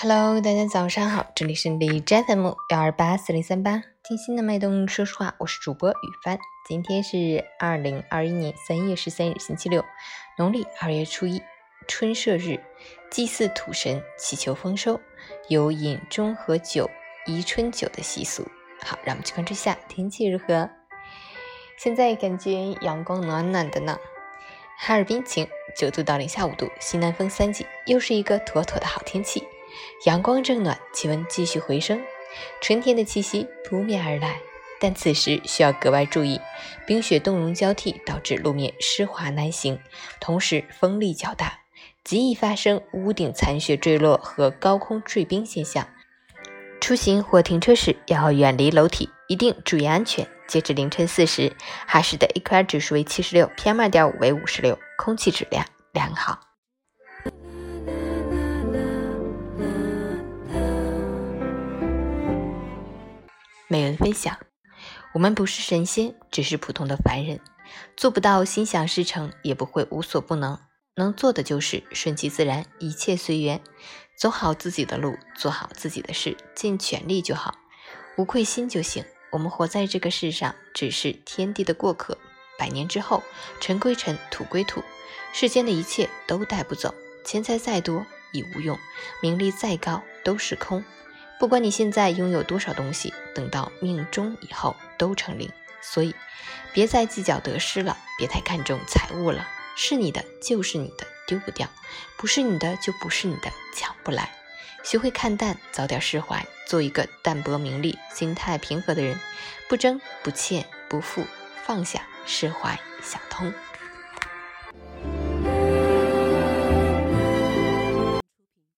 Hello，大家早上好，这里是李斋 FM 幺二八四零三八，听心的脉动，说实话，我是主播雨帆。今天是二零二一年三月十三日，星期六，农历二月初一，春社日，祭祀土神，祈求丰收，有饮中和酒、宜春酒的习俗。好，让我们去关注一下天气如何。现在感觉阳光暖暖的呢，哈尔滨晴，九度到零下五度，西南风三级，又是一个妥妥的好天气。阳光正暖，气温继续回升，春天的气息扑面而来。但此时需要格外注意，冰雪冻融交替，导致路面湿滑难行，同时风力较大，极易发生屋顶残雪坠落和高空坠冰现象。出行或停车时要远离楼体，一定注意安全。截至凌晨四时，哈市的 AQI 指数为七十六，PM 二点五为五十六，空气质量良好。美文分享：我们不是神仙，只是普通的凡人，做不到心想事成，也不会无所不能。能做的就是顺其自然，一切随缘，走好自己的路，做好自己的事，尽全力就好，无愧心就行。我们活在这个世上，只是天地的过客。百年之后，尘归尘，土归土，世间的一切都带不走。钱财再多已无用，名利再高都是空。不管你现在拥有多少东西，等到命中以后都成零。所以，别再计较得失了，别太看重财物了。是你的就是你的，丢不掉；不是你的就不是你的，抢不来。学会看淡，早点释怀，做一个淡泊名利、心态平和的人，不争不欠不负，放下释怀想通。